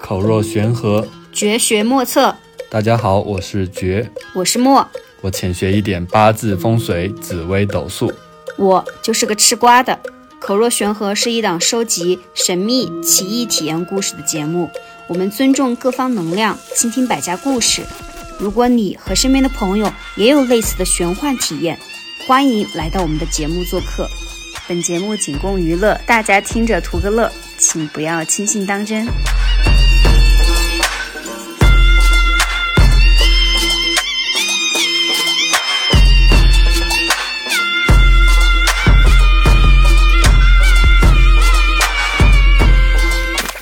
口若悬河，绝学莫测。大家好，我是绝，我是莫，我浅学一点八字风水、紫微斗数，我就是个吃瓜的。口若悬河是一档收集神秘奇异体验故事的节目，我们尊重各方能量，倾听百家故事。如果你和身边的朋友也有类似的玄幻体验，欢迎来到我们的节目做客。本节目仅供娱乐，大家听着图个乐，请不要轻信当真。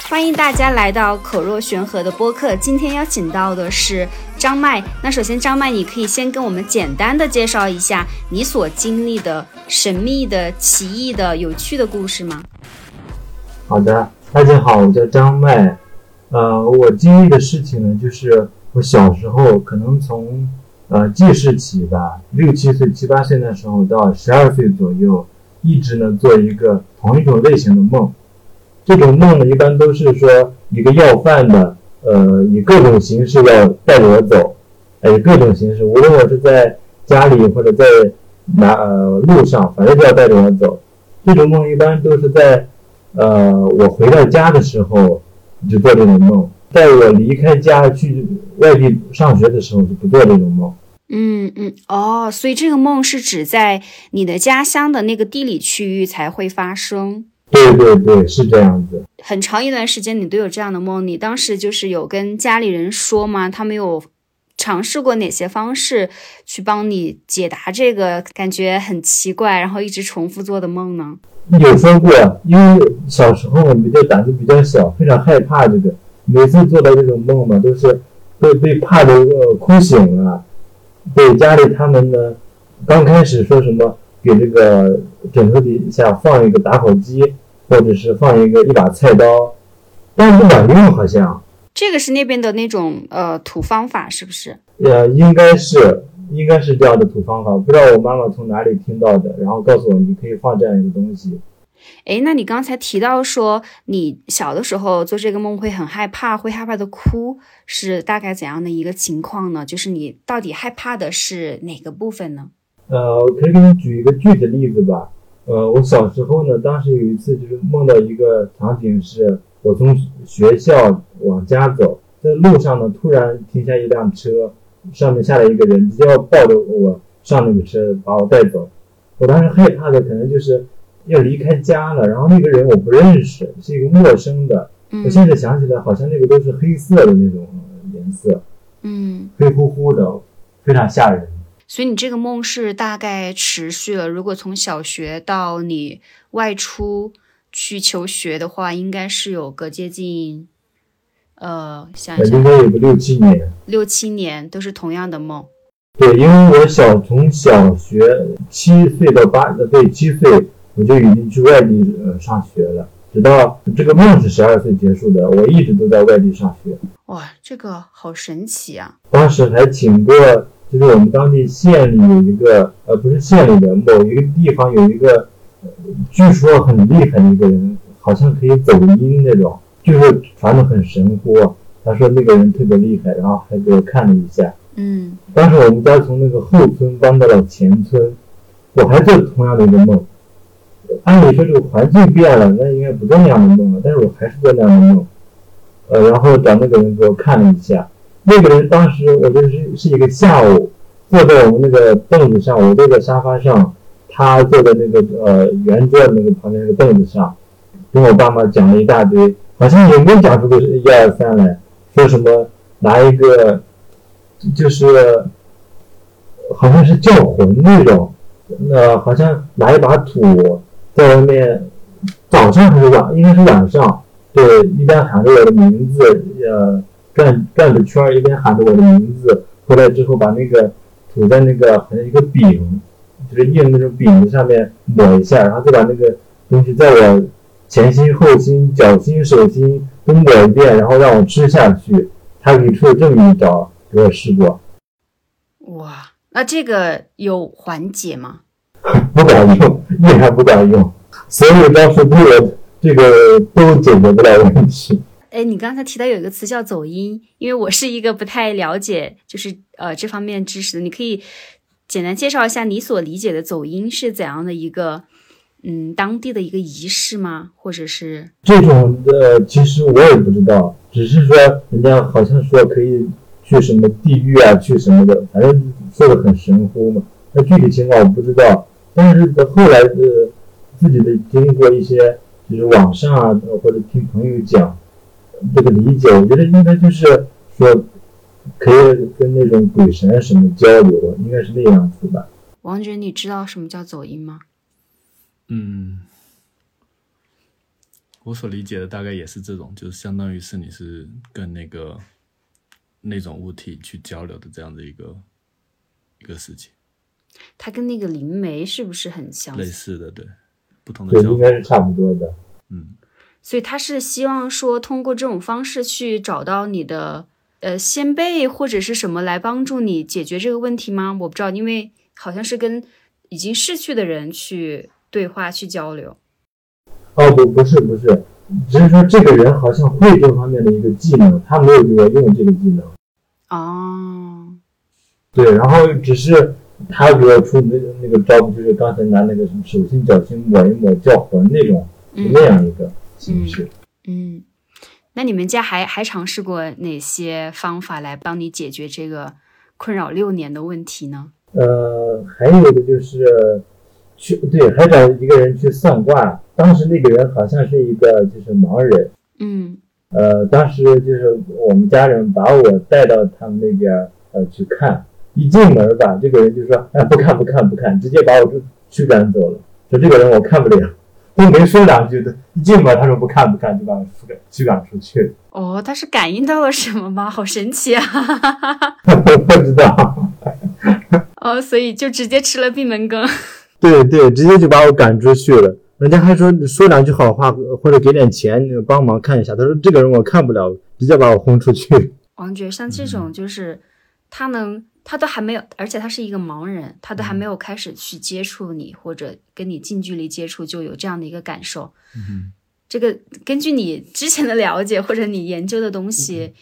欢迎大家来到口若悬河的播客。今天邀请到的是张麦。那首先，张麦，你可以先跟我们简单的介绍一下你所经历的神秘的、奇异的、有趣的故事吗？好的，大家好，我叫张麦。呃，我经历的事情呢，就是我小时候可能从呃记事起吧，六七岁、七八岁那时候到十二岁左右，一直呢做一个同一种类型的梦。这种梦呢，一般都是说一个要饭的，呃，以各种形式要带着我走，以各种形式，无论我是在家里或者在哪呃路上，反正都要带着我走。这种梦一般都是在呃我回到家的时候就做这种梦，在我离开家去外地上学的时候就不做这种梦。嗯嗯哦，所以这个梦是指在你的家乡的那个地理区域才会发生。对对对，是这样子。很长一段时间你都有这样的梦，你当时就是有跟家里人说吗？他们有尝试过哪些方式去帮你解答这个感觉很奇怪，然后一直重复做的梦呢？有说过，因为小时候比较胆子比较小，非常害怕这个，每次做到这种梦嘛，都是被被怕的个哭醒了。对家里他们呢，刚开始说什么给这个枕头底下放一个打火机。或者是放一个一把菜刀，但是不管用，好像这个是那边的那种呃土方法，是不是？呃，应该是，应该是这样的土方法。不知道我妈妈从哪里听到的，然后告诉我你可以放这样一个东西。哎，那你刚才提到说你小的时候做这个梦会很害怕，会害怕的哭，是大概怎样的一个情况呢？就是你到底害怕的是哪个部分呢？呃，我可以给你举一个具体例子吧。呃，我小时候呢，当时有一次就是梦到一个场景，是我从学校往家走，在路上呢，突然停下一辆车，上面下来一个人，直接要抱着我上那个车把我带走。我当时害怕的可能就是要离开家了，然后那个人我不认识，是一个陌生的。我现在想起来，好像那个都是黑色的那种颜色，嗯，黑乎乎的，非常吓人。所以你这个梦是大概持续了，如果从小学到你外出去求学的话，应该是有个接近，呃，想一想，应该有个六七年，六七年都是同样的梦。对，因为我小从小学七岁到八，对，七岁我就已经去外地呃上学了，直到这个梦是十二岁结束的，我一直都在外地上学。哇，这个好神奇啊！当时还请过。就是我们当地县里有一个，呃，不是县里的某一个地方有一个，据说很厉害的一个人，好像可以走音那种，就是传的很神乎。他说那个人特别厉害，然后还给我看了一下。嗯。当时我们家从那个后村搬到了前村，我还做同样的一个梦。按理说这个环境变了，那应该不做那样的梦了，但是我还是做那样的梦。呃，然后找那个人给我看了一下。那个人当时，我就是是一个下午，坐在我们那个凳子上，我坐在沙发上，他坐在那个呃圆桌那个旁边那个凳子上，跟我爸妈讲了一大堆，好像也没讲出个一二三来，说什么拿一个，就是好像是叫魂那种，呃，好像拿一把土在外面，早上还是晚，应该是晚上，对，一边喊着我的名字，呃。转转着圈儿，一边喊着我的名字，回来之后把那个涂在那个好像一个饼，就是印那种饼子上面抹一下，然后再把那个东西在我前心、后心、脚心、手心都抹一遍，然后让我吃下去。他给出了这么一招，给我试过。哇，那这个有缓解吗？不管用，依然不管用，所有招数对我这个都解决不了问题。哎，你刚才提到有一个词叫走音，因为我是一个不太了解，就是呃这方面知识的，你可以简单介绍一下你所理解的走音是怎样的一个，嗯，当地的一个仪式吗？或者是这种呃，其实我也不知道，只是说人家好像说可以去什么地狱啊，去什么的，反正做的很神乎嘛。那具体情况我不知道，但是后来的自己的经过一些，就是网上啊，或者听朋友讲。这个理解，我觉得应该就是说，可以跟那种鬼神什么交流，应该是那样子吧。王爵，你知道什么叫走音吗？嗯，我所理解的大概也是这种，就是相当于是你是跟那个那种物体去交流的这样的一个一个事情。它跟那个灵媒是不是很相似类似的？对，不同的对，应该是差不多的。嗯。所以他是希望说通过这种方式去找到你的呃先辈或者是什么来帮助你解决这个问题吗？我不知道，因为好像是跟已经逝去的人去对话去交流。哦不不是不是，只是说这个人好像会这方面的一个技能，他没有给我用这个技能。哦。对，然后只是他给我出那那个招，就是刚才拿那个什么手心脚心抹一抹叫魂那种，那样一个。嗯嗯，嗯那你们家还还尝试过哪些方法来帮你解决这个困扰六年的问题呢？呃，还有的就是去对，还找一个人去算卦。当时那个人好像是一个就是盲人。嗯。呃，当时就是我们家人把我带到他们那边呃去看，一进门吧，这个人就说：“哎，不看不看不看，直接把我驱赶走了。”说这个人我看不了。都没说两句的，一进门他说不看不看，就把我驱赶驱赶出去。哦，他是感应到了什么吗？好神奇啊！不知道。哦，所以就直接吃了闭门羹。对对，直接就把我赶出去了。人家还说说两句好话，或者给点钱帮忙看一下。他说这个人我看不了，直接把我轰出去。王爵，像这种就是他能。他都还没有，而且他是一个盲人，他都还没有开始去接触你或者跟你近距离接触，就有这样的一个感受。嗯，这个根据你之前的了解或者你研究的东西，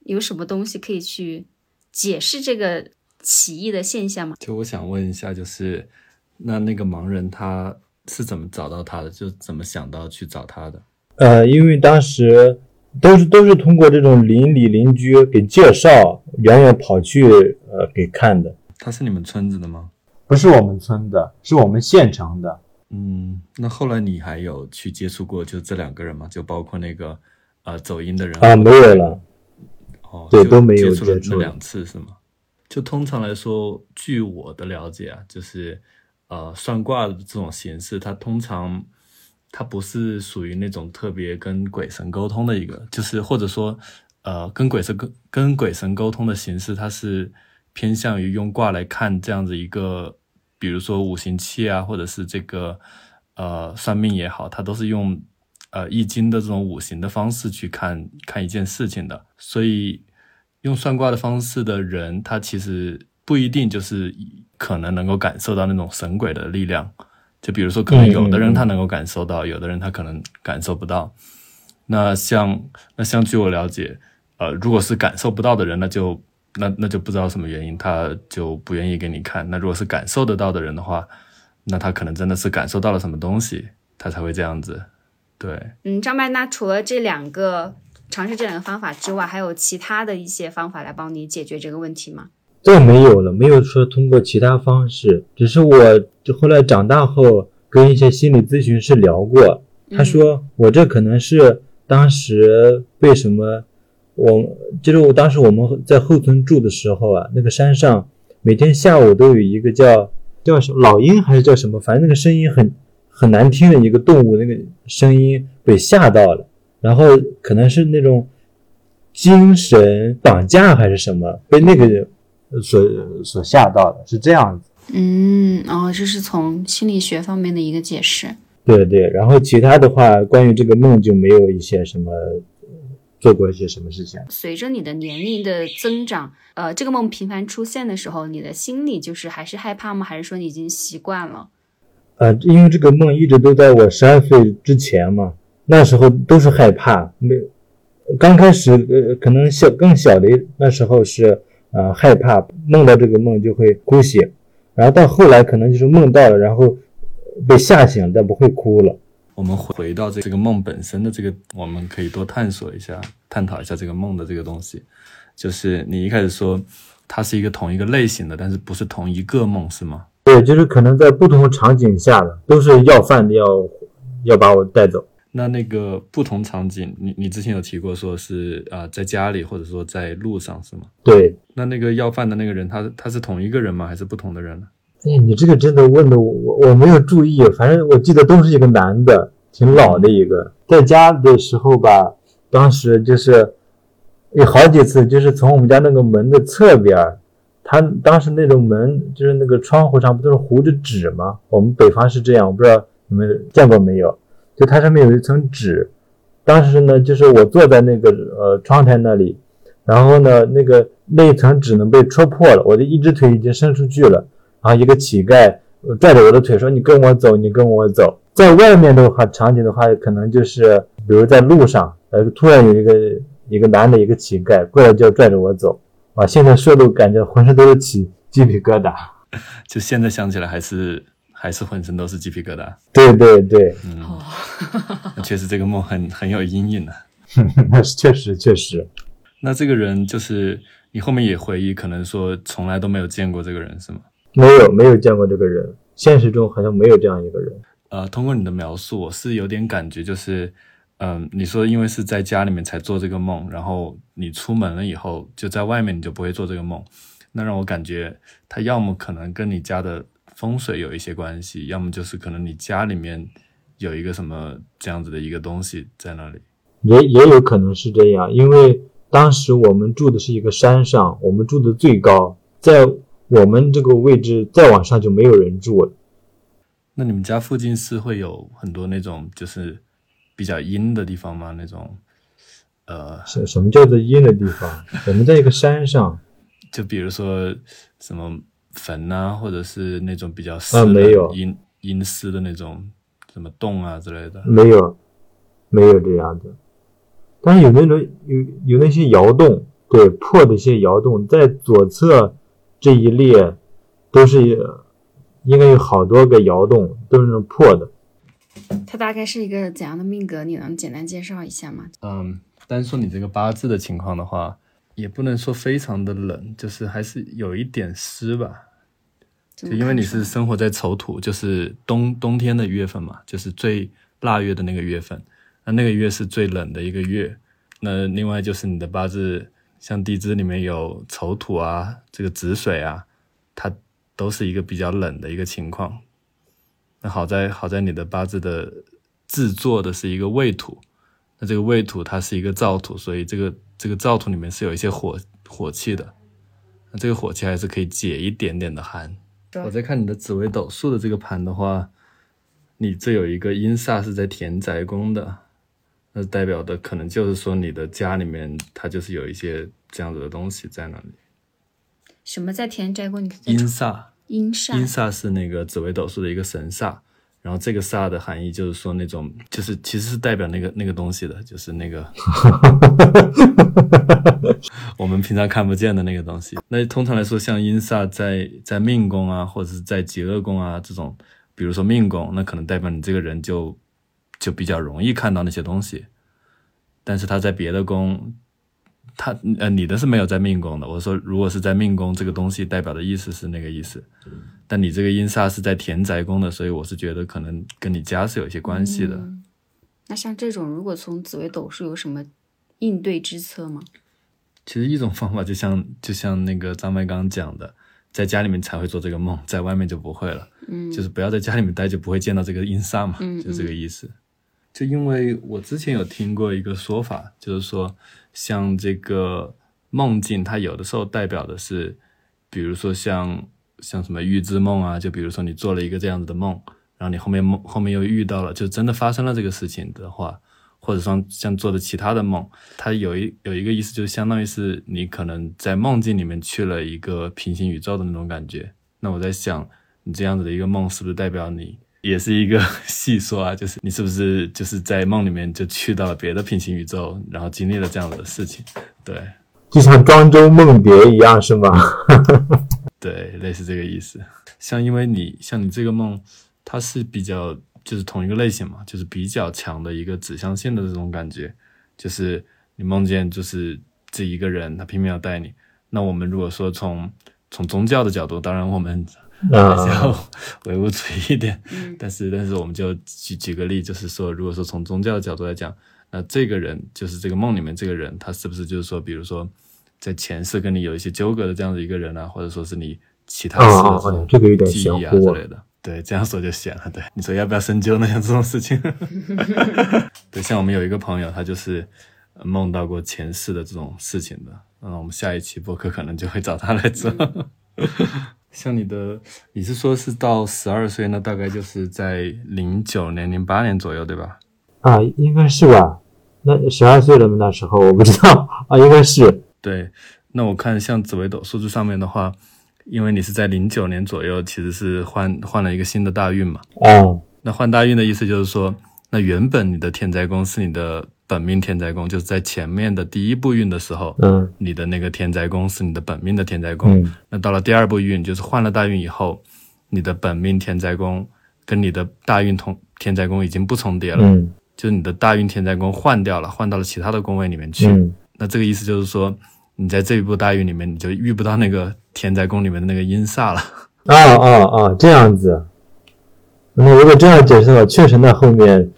有什么东西可以去解释这个奇异的现象吗？就我想问一下，就是那那个盲人他是怎么找到他的？就怎么想到去找他的？呃，因为当时。都是都是通过这种邻里邻居给介绍，远远跑去呃给看的。他是你们村子的吗？不是我们村的，是我们县城的。嗯，那后来你还有去接触过就这两个人吗？就包括那个呃走音的人啊，没有了。哦，对，都没有接触了那两次是吗？就通常来说，据我的了解啊，就是呃算卦的这种形式，它通常。它不是属于那种特别跟鬼神沟通的一个，就是或者说，呃，跟鬼神跟跟鬼神沟通的形式，它是偏向于用卦来看这样子一个，比如说五行气啊，或者是这个呃算命也好，它都是用呃易经的这种五行的方式去看看一件事情的。所以用算卦的方式的人，他其实不一定就是可能能够感受到那种神鬼的力量。就比如说，可能有的人他能够感受到，有的人他可能感受不到。那像那像据我了解，呃，如果是感受不到的人，那就那那就不知道什么原因，他就不愿意给你看。那如果是感受得到的人的话，那他可能真的是感受到了什么东西，他才会这样子。对，嗯，张曼，那除了这两个尝试这两个方法之外，还有其他的一些方法来帮你解决这个问题吗？这没有了，没有说通过其他方式，只是我后来长大后跟一些心理咨询师聊过，他说我这可能是当时被什么我就是我当时我们在后村住的时候啊，那个山上每天下午都有一个叫叫什么老鹰还是叫什么，反正那个声音很很难听的一个动物，那个声音被吓到了，然后可能是那种精神绑架还是什么，被那个。所所吓到的是这样子，嗯，哦，这是从心理学方面的一个解释。对对，然后其他的话，关于这个梦就没有一些什么做过一些什么事情。随着你的年龄的增长，呃，这个梦频繁出现的时候，你的心里就是还是害怕吗？还是说你已经习惯了？呃，因为这个梦一直都在我十二岁之前嘛，那时候都是害怕，没刚开始呃可能小更小的那时候是呃害怕，梦到这个梦就会哭醒，然后到后来可能就是梦到了，然后被吓醒，但不会哭了。我们回到这这个梦本身的这个，我们可以多探索一下，探讨一下这个梦的这个东西。就是你一开始说它是一个同一个类型的，但是不是同一个梦，是吗？对，就是可能在不同场景下的都是要饭的，要要把我带走。那那个不同场景，你你之前有提过，说是啊、呃在家里或者说在路上，是吗？对，那那个要饭的那个人，他他是同一个人吗？还是不同的人呢？哎，你这个真的问的我我没有注意，反正我记得都是一个男的，挺老的一个。在家的时候吧，当时就是有好几次，就是从我们家那个门的侧边，他当时那种门就是那个窗户上不都是糊着纸吗？我们北方是这样，我不知道你们见过没有？就它上面有一层纸，当时呢，就是我坐在那个呃窗台那里，然后呢，那个那一层纸呢被戳破了，我的一只腿已经伸出去了。然后一个乞丐呃拽着我的腿说：“你跟我走，你跟我走。”在外面的话，场景的话，可能就是比如在路上，呃，突然有一个一个男的，一个乞丐过来就要拽着我走，啊，现在说都感觉浑身都是起鸡皮疙瘩。就现在想起来还是还是浑身都是鸡皮疙瘩。对对对，嗯，确实这个梦很很有阴影的。那是确实确实，那这个人就是你后面也回忆，可能说从来都没有见过这个人，是吗？没有没有见过这个人，现实中好像没有这样一个人。呃，通过你的描述，我是有点感觉，就是，嗯、你说因为是在家里面才做这个梦，然后你出门了以后，就在外面你就不会做这个梦，那让我感觉他要么可能跟你家的风水有一些关系，要么就是可能你家里面有一个什么这样子的一个东西在那里。也也有可能是这样，因为当时我们住的是一个山上，我们住的最高，在我们这个位置再往上就没有人住了。那你们家附近是会有很多那种就是比较阴的地方吗？那种，呃，什什么叫做阴的地方？我们在一个山上，就比如说什么坟啊，或者是那种比较湿啊的、没有阴阴湿的那种什么洞啊之类的。没有，没有这样的。但是有那种有有那些窑洞，对破的一些窑洞，在左侧这一列都是应该有好多个窑洞，都是那种破的。它大概是一个怎样的命格？你能简单介绍一下吗？嗯，单说你这个八字的情况的话，也不能说非常的冷，就是还是有一点湿吧。就因为你是生活在丑土，就是冬冬天的月份嘛，就是最腊月的那个月份，那那个月是最冷的一个月。那另外就是你的八字，像地支里面有丑土啊，这个子水啊，它都是一个比较冷的一个情况。那好在好在你的八字的制作的是一个未土，那这个未土它是一个燥土，所以这个这个燥土里面是有一些火火气的，那这个火气还是可以解一点点的寒。我在看你的紫微斗数的这个盘的话，你这有一个阴煞是在田宅宫的，那代表的可能就是说你的家里面它就是有一些这样子的东西在那里。什么在田宅宫？阴再煞，阴煞阴煞是那个紫微斗数的一个神煞，然后这个煞的含义就是说那种，就是其实是代表那个那个东西的，就是那个 我们平常看不见的那个东西。那通常来说，像阴煞在在命宫啊，或者是在极恶宫啊这种，比如说命宫，那可能代表你这个人就就比较容易看到那些东西。但是他在别的宫，他呃你的是没有在命宫的。我说如果是在命宫，这个东西代表的意思是那个意思。但你这个阴煞是在田宅宫的，所以我是觉得可能跟你家是有一些关系的。嗯那像这种，如果从紫微斗数有什么应对之策吗？其实一种方法就像就像那个张麦刚刚讲的，在家里面才会做这个梦，在外面就不会了。嗯，就是不要在家里面待，就不会见到这个阴煞嘛，嗯就这个意思。就因为我之前有听过一个说法，就是说像这个梦境，它有的时候代表的是，比如说像像什么预知梦啊，就比如说你做了一个这样子的梦，然后你后面梦后面又遇到了，就真的发生了这个事情的话，或者说像做的其他的梦，它有一有一个意思，就相当于是你可能在梦境里面去了一个平行宇宙的那种感觉。那我在想，你这样子的一个梦，是不是代表你也是一个 细说啊，就是你是不是就是在梦里面就去到了别的平行宇宙，然后经历了这样的事情？对，就像庄周梦蝶一样，是吗？对，类似这个意思。像因为你像你这个梦，它是比较就是同一个类型嘛，就是比较强的一个指向性的这种感觉，就是你梦见就是这一个人，他拼命要带你。那我们如果说从从宗教的角度，当然我们还是要唯物主义一点，但是但是我们就举举个例，就是说，如果说从宗教的角度来讲，那这个人就是这个梦里面这个人，他是不是就是说，比如说在前世跟你有一些纠葛的这样的一个人啊，或者说是你其他世的这种这个有点记忆啊之类的。对，这样说就显了。对，你说要不要深究呢？像这种事情，对，像我们有一个朋友，他就是梦到过前世的这种事情的。嗯，我们下一期播客可能就会找他来做。像你的，你是说是到十二岁，那大概就是在零九年、零八年左右，对吧？啊，应该是吧。那十二岁了吗？那时候我不知道 啊，应该是。对，那我看像紫微斗数字上面的话。因为你是在零九年左右，其实是换换了一个新的大运嘛。哦，那换大运的意思就是说，那原本你的天灾宫是你的本命天灾宫，就是在前面的第一步运的时候，嗯，你的那个天灾宫是你的本命的天灾宫。那到了第二步运，就是换了大运以后，你的本命天灾宫跟你的大运同天灾宫已经不重叠了。嗯，就是你的大运天灾宫换掉了，换到了其他的宫位里面去。嗯，那这个意思就是说。你在这一步大运里面，你就遇不到那个天灾宫里面的那个阴煞了。啊啊啊！这样子。那如果这样解释的话，确实那后面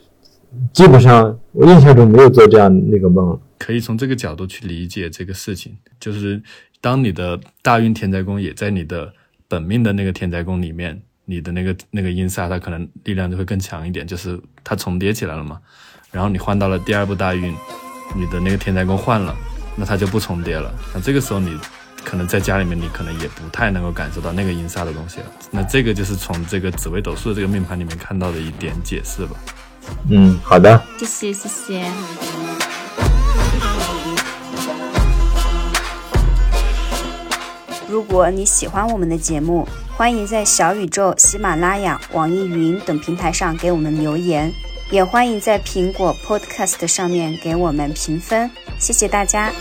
基本上我印象中没有做这样那个梦。可以从这个角度去理解这个事情，就是当你的大运天灾宫也在你的本命的那个天灾宫里面，你的那个那个阴煞它可能力量就会更强一点，就是它重叠起来了嘛。然后你换到了第二部大运，你的那个天灾宫换了。那它就不重叠了。那这个时候你可能在家里面，你可能也不太能够感受到那个阴煞的东西了。那这个就是从这个紫微斗数的这个命盘里面看到的一点解释吧。嗯，好的，谢谢谢谢。如果你喜欢我们的节目，欢迎在小宇宙、喜马拉雅、网易云等平台上给我们留言。也欢迎在苹果 Podcast 上面给我们评分，谢谢大家。